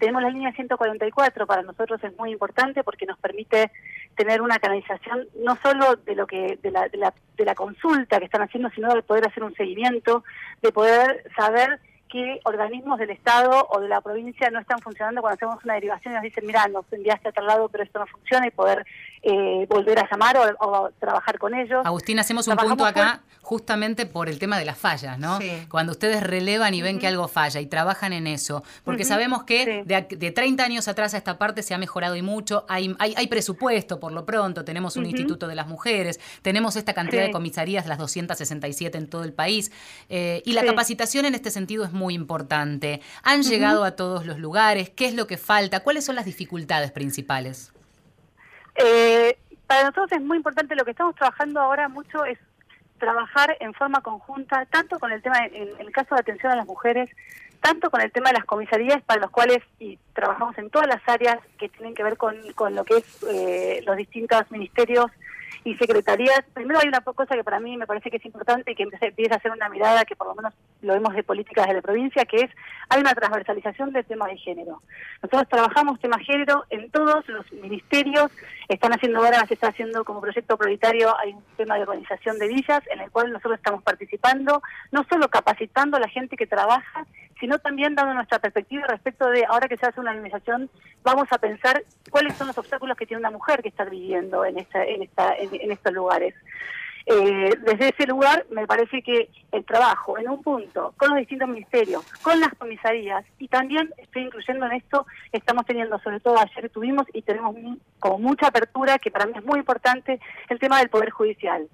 tenemos la línea 144, para nosotros es muy importante porque nos permite tener una canalización no solo de lo que de la, de la, de la consulta que están haciendo, sino de poder hacer un seguimiento, de poder saber qué organismos del Estado o de la provincia no están funcionando cuando hacemos una derivación y nos dicen, mira, nos enviaste a tal lado, pero esto no funciona y poder eh, volver a llamar o, trabajar con ellos. Agustín, hacemos un punto acá justamente por el tema de las fallas, ¿no? Cuando ustedes relevan y ven que algo falla y trabajan en eso, porque sabemos que de, 30 años atrás a esta parte se ha mejorado y mucho, hay, hay, presupuesto por lo pronto, tenemos un Instituto de las Mujeres, tenemos esta cantidad de comisarías, las 267 en todo el país, eh, y la capacitación en este sentido es muy importante. ¿Han llegado a todos los lugares? ¿Qué es lo que falta? ¿Cuáles son las dificultades principales? Eh, para nosotros es muy importante, lo que estamos trabajando ahora mucho es trabajar en forma conjunta, tanto con el tema, en, el caso de atención a las mujeres, tanto con el tema de las comisarías, para los cuales y trabajamos en todas las áreas que tienen que ver con, con lo que es eh, los distintos ministerios y secretarías. Primero hay una cosa que para mí me parece que es importante y que empieza a hacer una mirada que por lo menos lo vemos de políticas de la provincia, que es hay una transversalización del tema de género. Nosotros trabajamos tema género en todos los ministerios, están haciendo ahora, se está haciendo como proyecto prioritario, hay un tema de organización de villas en el cual nosotros estamos participando, no solo capacitando a la gente que trabaja, sino también dando nuestra perspectiva respecto de, ahora que se hace una organización, vamos a pensar cuáles son los obstáculos que tiene una mujer que está viviendo en, esta, en, esta, en, estos lugares. Eh, desde ese lugar me parece que el trabajo en un punto con los distintos ministerios, con las comisarías y también estoy incluyendo en esto, estamos teniendo, sobre todo ayer tuvimos y tenemos como mucha apertura, que para mí es muy importante, el tema del Poder Judicial.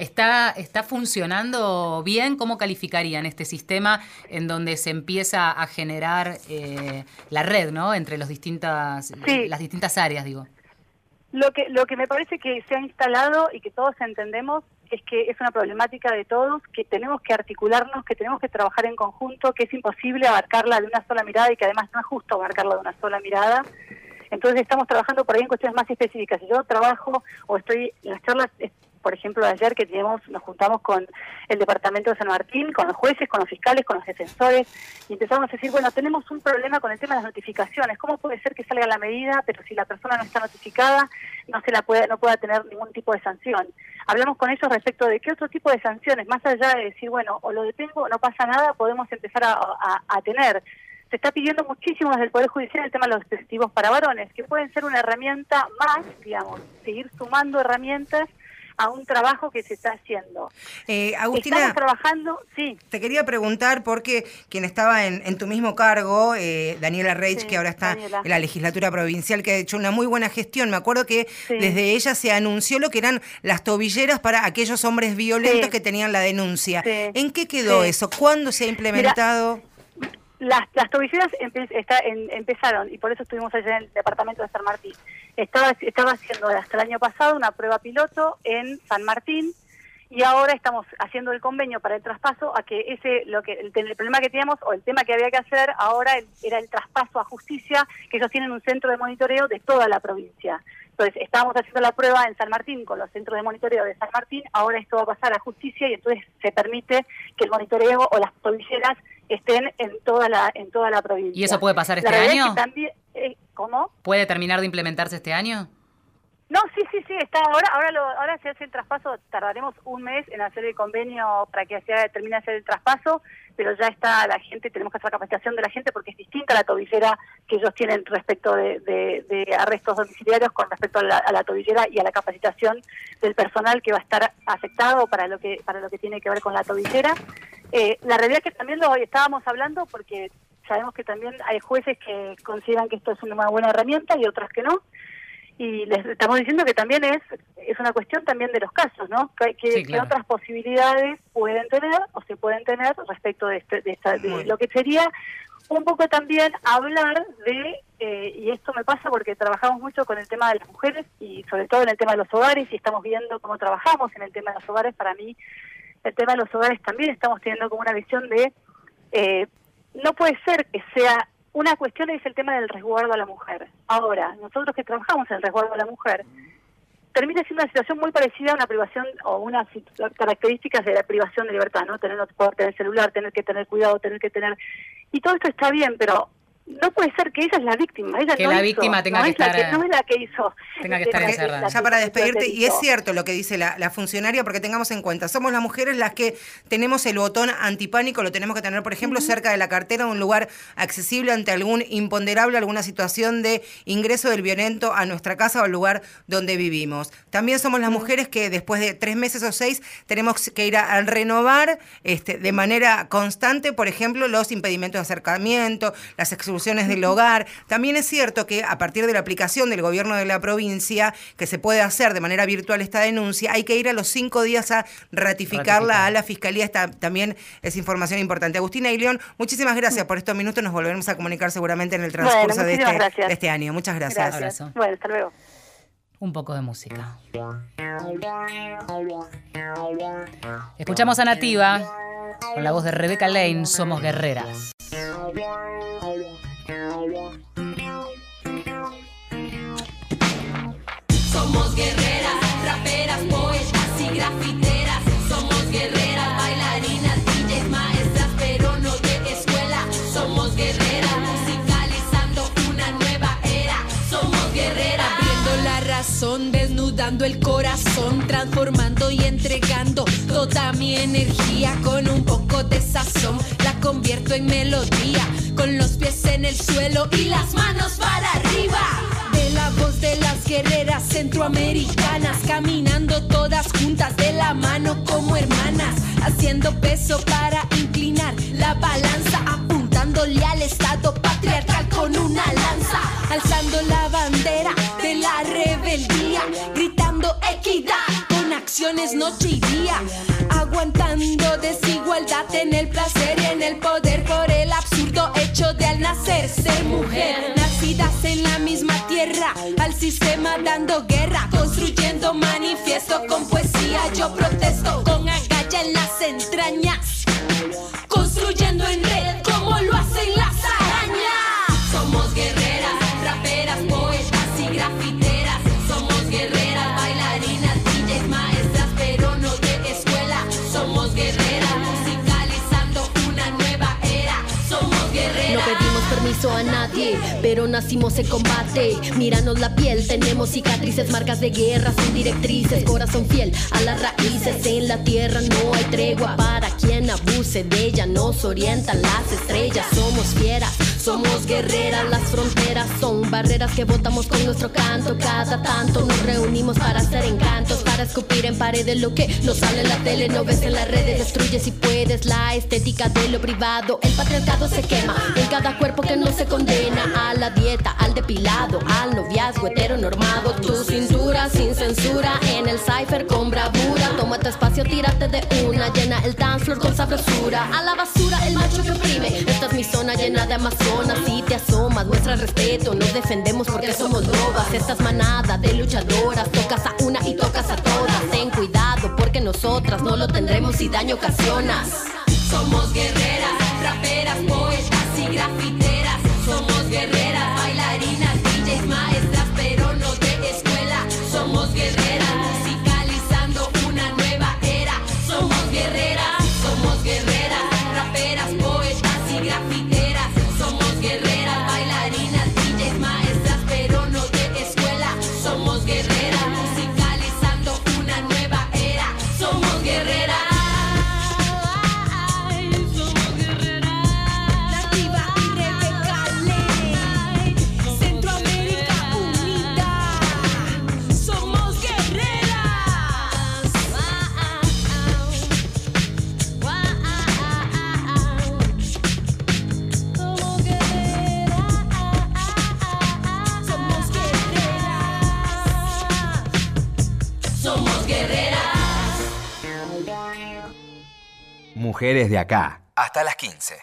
¿Está, ¿Está funcionando bien? ¿Cómo calificarían este sistema en donde se empieza a generar eh, la red ¿no? entre los distintas, las distintas áreas? digo. Lo que, lo que me parece que se ha instalado y que todos entendemos es que es una problemática de todos, que tenemos que articularnos, que tenemos que trabajar en conjunto, que es imposible abarcarla de una sola mirada y que además no es justo abarcarla de una sola mirada. Entonces estamos trabajando por ahí en cuestiones más específicas. Si yo trabajo o estoy en las charlas por ejemplo, ayer que tenemos, nos juntamos con el Departamento de San Martín, con los jueces, con los fiscales, con los defensores, y empezamos a decir, bueno, tenemos un problema con el tema de las notificaciones. ¿Cómo puede ser que salga la medida, pero si la persona no está notificada, no se la puede, no pueda tener ningún tipo de sanción? Hablamos con ellos respecto de qué otro tipo de sanciones, más allá de decir, bueno, o lo detengo no pasa nada, podemos empezar a, tener se está pidiendo muchísimo desde el Poder Judicial el tema de los dispositivos para varones, que pueden ser una herramienta más, digamos, seguir sumando herramientas a un trabajo que se está haciendo. Eh, Agustina, Estamos trabajando, sí. Te quería preguntar porque quien estaba en, tu mismo cargo, eh, Daniela Reich, que ahora está en la legislatura provincial, que ha hecho una muy buena gestión. Me acuerdo que desde ella se anunció lo que eran las tobilleras para aquellos hombres violentos que tenían la denuncia. ¿En qué quedó eso? ¿Cuándo se ha implementado? Las, las tobilleras empezaron, y por eso estuvimos allá en el departamento de San Martín. Estaba, estaba haciendo hasta el año pasado una prueba piloto en San Martín, y ahora estamos haciendo el convenio para el traspaso a que ese lo que el, problema que teníamos o el tema que había que hacer ahora era el traspaso a justicia que ellos tienen un centro de monitoreo de toda la provincia Entonces, estábamos haciendo la prueba en San Martín con los centros de monitoreo de San Martín, ahora esto va a pasar a justicia y entonces se permite que el monitoreo o las tobilleras estén en toda la en toda la provincia. ¿Y eso puede pasar este es año? que también, eh, ¿Cómo? ¿Puede terminar de implementarse este año? No, sí, sí, sí, está ahora, ahora, lo, ahora se hace el traspaso, tardaremos un mes en hacer el convenio para que se termine hacer el traspaso, pero ya está la gente, tenemos que hacer capacitación de la gente porque es distinta la tobillera que ellos tienen respecto de, de- de arrestos domiciliarios con respecto a la, a la tobillera y a la capacitación del personal que va a estar afectado para lo que para lo que tiene que ver con la tobillera. Eh, la realidad es que también lo estábamos hablando porque sabemos que también hay jueces que consideran que esto es una buena herramienta y otras que no y les estamos diciendo que también es es una cuestión también de los casos, ¿no? Que, que- Sí, que otras posibilidades pueden tener o se pueden tener respecto de, este- de, esta- de lo que sería un poco también hablar de, eh, y esto me pasa porque trabajamos mucho con el tema de las mujeres y sobre todo en el tema de los hogares y estamos viendo cómo trabajamos en el tema de los hogares. Para mí, el tema de los hogares también estamos teniendo como una visión de, eh, no puede ser que sea una cuestión es el tema del resguardo a la mujer. Ahora, nosotros que trabajamos en el resguardo a la mujer, termina siendo una situación muy parecida a una privación o unas características de la privación de libertad, ¿no? Tener, no poder tener celular, tener que tener cuidado, tener que tener... Y todo esto está bien, pero no puede ser que ella es la víctima. Ella Que no la hizo, víctima tenga no que es la estar, no es la que hizo. tenga que el estar encerrada. Ya para despedirte, y es cierto lo que dice la, la funcionaria, porque tengamos en cuenta, somos las mujeres las que tenemos el botón antipánico, lo tenemos que tener, por ejemplo, cerca de la cartera, un lugar accesible ante algún imponderable, alguna situación de ingreso del violento a nuestra casa o al lugar donde vivimos. También somos las mujeres que después de tres meses o seis tenemos que ir a, a renovar este, de manera constante, por ejemplo, los impedimentos de acercamiento, las exclusiones del hogar. También es cierto que a partir de la aplicación del gobierno de la provincia, que se puede hacer de manera virtual esta denuncia, hay que ir a los cinco días a ratificarla Ratificar. a la fiscalía. Esta también es información importante. Agustina y León, muchísimas gracias por estos minutos. Nos volveremos a comunicar seguramente en el Bueno, transcurso de, este, de este año. Muchas gracias. Gracias. Abrazo. Bueno, hasta luego. Un poco de música. Escuchamos a Nativa con la voz de Rebeca Lane, Somos Guerreras. Somos guerreras, desnudando el corazón, transformando y entregando toda mi energía con un poco de sazón. La convierto en melodía, con los pies en el suelo y las manos para arriba. De la voz de las guerreras centroamericanas, caminando todas juntas de la mano como hermanas, haciendo peso para inclinar la balanza, apuntándole al Estado patriarcal con una lanza, alzando la bandera de la rebeldía, gritando noche y día, aguantando desigualdad en el placer en el poder por el absurdo hecho de al nacer ser mujer, nacidas en la misma tierra, al sistema dando guerra, construyendo manifiesto con poesía, yo protesto con agalla en las entrañas, construyendo en red a nadie, pero nacimos en combate. Míranos la piel, tenemos cicatrices, marcas de guerra, sin directrices. Corazón fiel a las raíces. En la tierra no hay tregua para quien abuse de ella. Nos orientan las estrellas, somos fieras, somos guerreras. Las fronteras son barreras que botamos con nuestro canto. Cada tanto nos reunimos para hacer encantos, para escupir en paredes lo que no sale en la tele, no ves en las redes. Destruye si puedes la estética de lo privado. El patriarcado se quema en cada cuerpo que no se condena a la dieta, al depilado, al noviazgo heteronormado. Tu cintura sin censura en el cipher con bravura. Toma tu espacio, tírate de una, llena el dance floor con sabrosura. A la basura el macho que oprime. Esta es mi zona llena de Si te asomas, muestra respeto. Nos defendemos porque somos lobas. Estas manadas de luchadoras. Tocas a una y tocas a todas. Ten cuidado porque nosotras no lo tendremos si daño ocasionas. Somos guerreras, raperas, poetas y grafiteras. Mujeres de acá. Hasta las 15.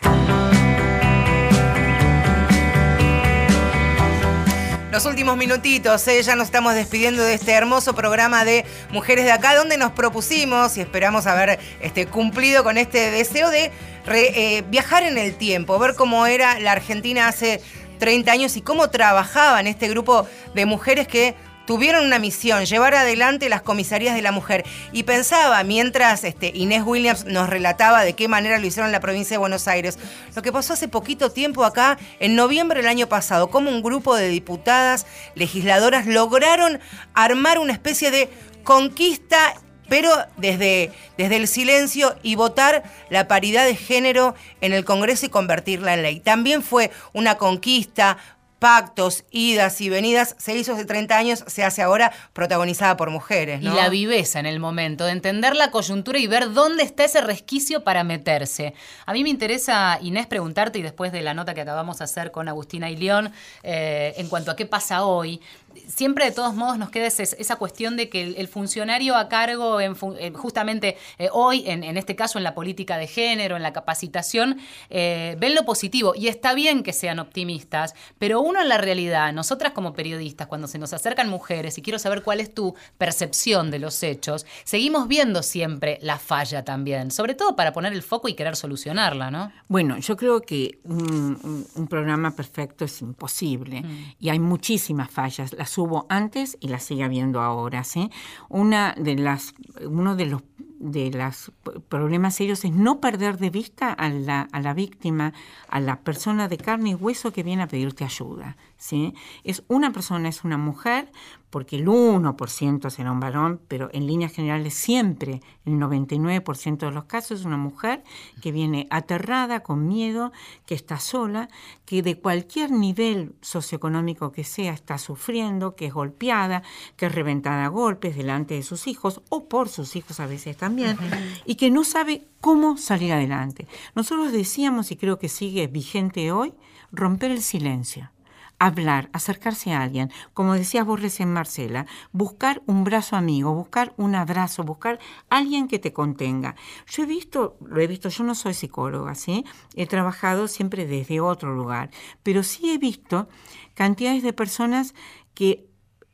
Los últimos minutitos, ¿eh? ya nos estamos despidiendo de este hermoso programa de Mujeres de Acá, donde nos propusimos y esperamos haber este, cumplido con este deseo de re- eh, viajar en el tiempo, ver cómo era la Argentina hace 30 años y cómo trabajaban este grupo de mujeres que tuvieron una misión, llevar adelante las comisarías de la mujer. Y pensaba, mientras este, Inés Williams nos relataba de qué manera lo hicieron en la provincia de Buenos Aires, lo que pasó hace poquito tiempo acá, en noviembre del año pasado, cómo un grupo de diputadas, legisladoras, lograron armar una especie de conquista pero desde, desde el silencio y votar la paridad de género en el Congreso y convertirla en ley. También fue una conquista, pactos, idas y venidas, se hizo hace 30 años, se hace ahora protagonizada por mujeres. Y la viveza en el momento, de entender la coyuntura y ver dónde está ese resquicio para meterse. A mí me interesa, Inés, preguntarte, y después de la nota que acabamos de hacer con Agustina y León, eh, en cuanto a qué pasa hoy, siempre de todos modos nos queda ese- esa cuestión de que el, el funcionario a cargo, en eh, justamente eh, hoy, en, en este caso en la política de género, en la capacitación, eh, ven lo positivo. Y está bien que sean optimistas, pero uno en la realidad, nosotras como periodistas, cuando se nos acercan mujeres, y quiero saber cuál es tu percepción de los hechos, seguimos viendo siempre la falla también, sobre todo para poner el foco y querer solucionarla, ¿no? Bueno, yo creo que un, programa perfecto es imposible y hay muchísimas fallas. Las hubo antes y las sigue habiendo ahora. ¿sí? Una de las, uno de los de los problemas serios es no perder de vista a la, a la víctima, a la persona de carne y hueso que viene a pedirte ayuda. ¿Sí? Es una persona, es una mujer, porque el 1% será un varón, pero en líneas generales siempre el 99% de los casos es una mujer que viene aterrada, con miedo, que está sola, que de cualquier nivel socioeconómico que sea está sufriendo, que es golpeada, que es reventada a golpes delante de sus hijos o por sus hijos a veces también, y que no sabe cómo salir adelante. Nosotros decíamos, y creo que sigue vigente hoy, romper el silencio hablar, acercarse a alguien, como decías vos recién Marcela, buscar un brazo amigo, buscar un abrazo, buscar alguien que te contenga. Yo he visto, lo he visto, yo no soy psicóloga, ¿sí? He trabajado siempre desde otro lugar, pero sí he visto cantidades de personas que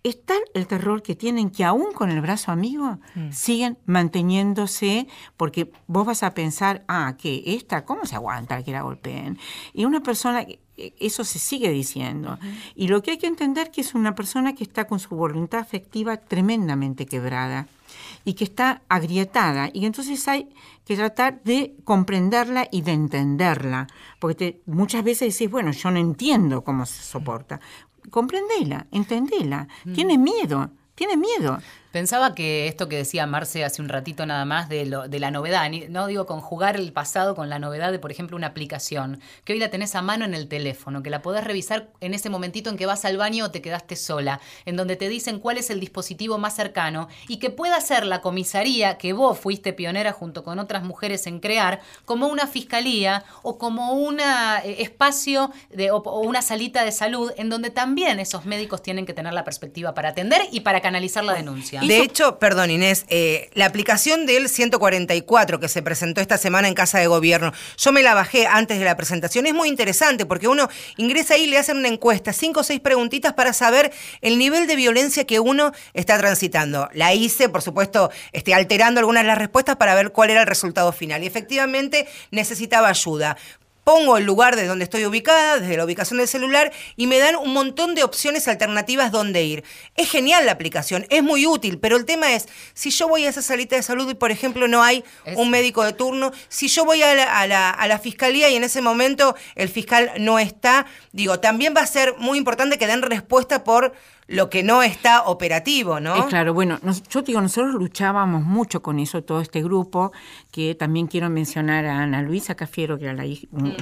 es tal el terror que tienen que aún con el brazo amigo siguen manteniéndose porque vos vas a pensar, ah, que esta, ¿cómo se aguanta que la golpeen? Y una persona, eh, eso se sigue diciendo. Y lo que hay que entender que es una persona que está con su voluntad afectiva tremendamente quebrada y que está agrietada y entonces hay que tratar de comprenderla y de entenderla, porque te- muchas veces decís, bueno, yo no entiendo cómo se soporta. Comprendela, entendela. Tiene miedo, tiene miedo. Pensaba que esto que decía Marce hace un ratito nada más de, lo, de la novedad, no digo conjugar el pasado con la novedad de, por ejemplo, una aplicación, que hoy la tenés a mano en el teléfono, que la podés revisar en ese momentito en que vas al baño o te quedaste sola, en donde te dicen cuál es el dispositivo más cercano y que pueda ser la comisaría que vos fuiste pionera junto con otras mujeres en crear, como una fiscalía o como un espacio de, o, o una salita de salud en donde también esos médicos tienen que tener la perspectiva para atender y para canalizar la denuncia. De hecho, perdón Inés, eh, la aplicación del 144 que se presentó esta semana en Casa de Gobierno, yo me la bajé antes de la presentación, es muy interesante porque uno ingresa ahí y le hacen una encuesta, cinco o seis preguntitas para saber el nivel de violencia que uno está transitando. La hice, por supuesto, este, alterando algunas de las respuestas para ver cuál era el resultado final. Y efectivamente necesitaba ayuda. Pongo el lugar de donde estoy ubicada, desde la ubicación del celular, y me dan un montón de opciones alternativas donde ir. Es genial la aplicación, es muy útil, pero el tema es, si yo voy a esa salita de salud y, por ejemplo, no hay Es- un médico de turno, si yo voy a la, a la- a la fiscalía y en ese momento el fiscal no está, digo, también va a ser muy importante que den respuesta por lo que no está operativo, ¿no? Eh, claro, bueno, nos- yo te digo, nosotros luchábamos mucho con eso, todo este grupo, que también quiero mencionar a Ana Luisa Cafiero, que era la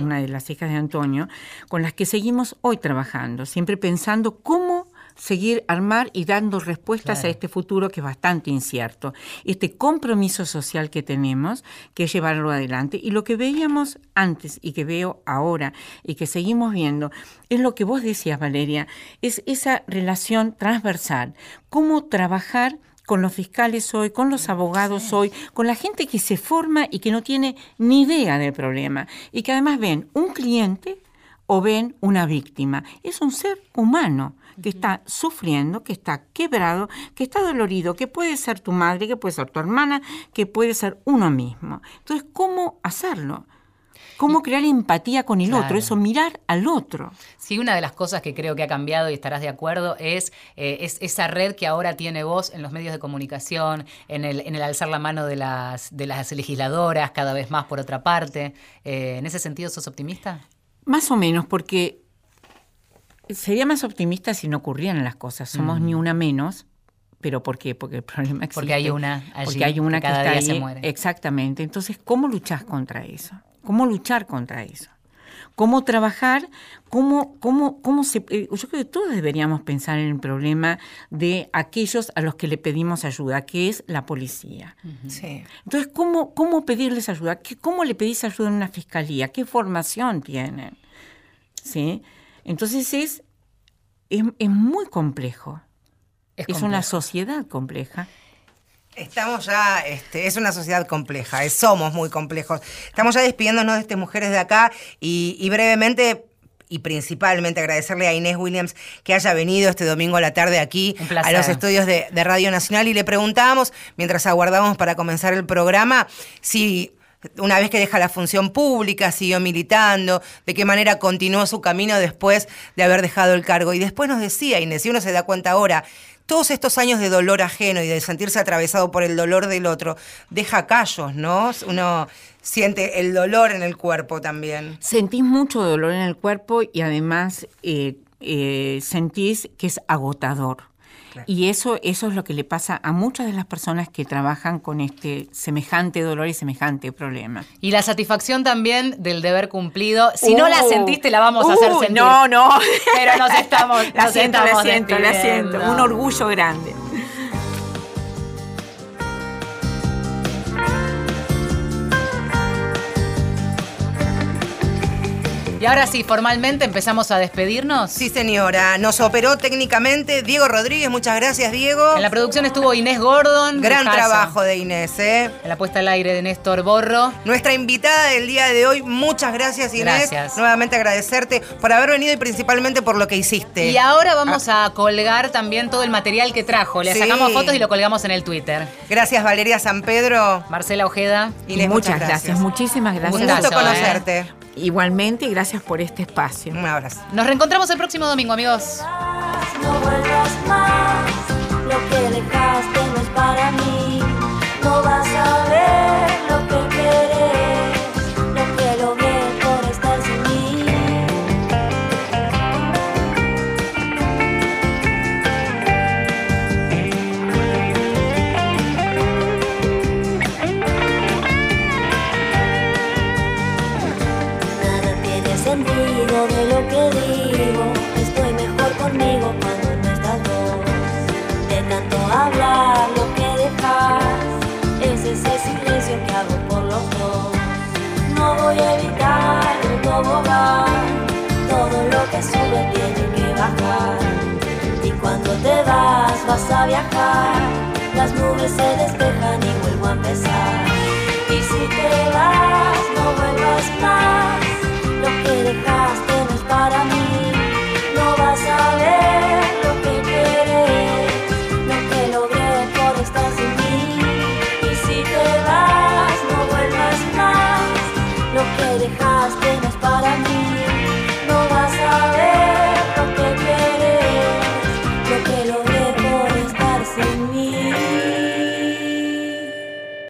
una de las hijas de Antonio, con las que seguimos hoy trabajando, siempre pensando cómo seguir armar y dando respuestas a este futuro que es bastante incierto. Este compromiso social que tenemos, que es llevarlo adelante. Y lo que veíamos antes y que veo ahora y que seguimos viendo, es lo que vos decías, Valeria, es esa relación transversal, cómo trabajar con los fiscales hoy, con los abogados hoy, con la gente que se forma y que no tiene ni idea del problema y que además ven un cliente o ven una víctima. Es un ser humano que está sufriendo, que está quebrado, que está dolorido, que puede ser tu madre, que puede ser tu hermana, que puede ser uno mismo. Entonces, ¿cómo hacerlo? ¿Cómo crear empatía con el Claro. otro? Eso, mirar al otro. Sí, una de las cosas que creo que ha cambiado y estarás de acuerdo es, eh, es esa red que ahora tiene voz en los medios de comunicación, en el, en el alzar la mano de las, de las legisladoras, cada vez más por otra parte. Eh, ¿En ese sentido sos optimista? Más o menos, porque sería más optimista si no ocurrieran las cosas. Somos ni una menos. ¿Pero por qué? Porque el problema existe. Porque hay una allí Porque hay una que está día se muere. Exactamente. Entonces, ¿cómo luchás contra eso? ¿Cómo luchar contra eso? ¿Cómo trabajar? ¿Cómo, cómo, cómo se, eh, yo creo que todos deberíamos pensar en el problema de aquellos a los que le pedimos ayuda, que es la policía. Sí. Entonces, ¿cómo, cómo pedirles ayuda? ¿Qué- ¿Cómo le pedís ayuda en una fiscalía? ¿Qué formación tienen? ¿Sí? Entonces es, es, es muy complejo. Es, Es, una sociedad compleja. Estamos ya, este, es una sociedad compleja, es- somos muy complejos. Estamos ya despidiéndonos de estas mujeres de acá y, y brevemente y principalmente agradecerle a Inés Williams que haya venido este domingo a la tarde aquí a los estudios de, de Radio Nacional y le preguntábamos, mientras aguardábamos para comenzar el programa, si una vez que deja la función pública, siguió militando, de qué manera continuó su camino después de haber dejado el cargo. Y después nos decía, Inés, y uno se da cuenta ahora, todos estos años de dolor ajeno y de sentirse atravesado por el dolor del otro, deja callos, ¿no? Uno siente el dolor en el cuerpo también. Sentís mucho dolor en el cuerpo y además eh, eh, sentís que es agotador. Y eso, eso es lo que le pasa a muchas de las personas que trabajan con este semejante dolor y semejante problema. Y la satisfacción también del deber cumplido. Si no la Uh, sentiste, la vamos a hacer uh, sentir. No, no. Pero nos estamos, La nos siento, la estamos siento, la siento. Un orgullo grande. Y ahora sí, formalmente empezamos a despedirnos. Sí, señora, nos operó técnicamente Diego Rodríguez, muchas gracias, Diego. En la producción estuvo Inés Gordon. Gran trabajo de Inés, ¿eh? En la puesta al aire de Néstor Borro. Nuestra invitada del día de hoy, muchas gracias Inés. Gracias. Nuevamente agradecerte por haber venido y principalmente por lo que hiciste. Y ahora vamos a colgar también todo el material que trajo. Le Sí. sacamos fotos y lo colgamos en el Twitter. Gracias Valeria San Pedro. Marcela Ojeda. Inés, Y muchas gracias. muchísimas Un gracias. gustazo, gusto ¿eh? Igualmente, gracias por este espacio. Un abrazo. Nos reencontramos el próximo domingo, amigos. No vuelvas más, lo que dejaste no es para mí. Te vas, vas a viajar. Las nubes se despejan y vuelvo a empezar. Y si te vas, no vuelvas más. Lo que dejaste no es para mí.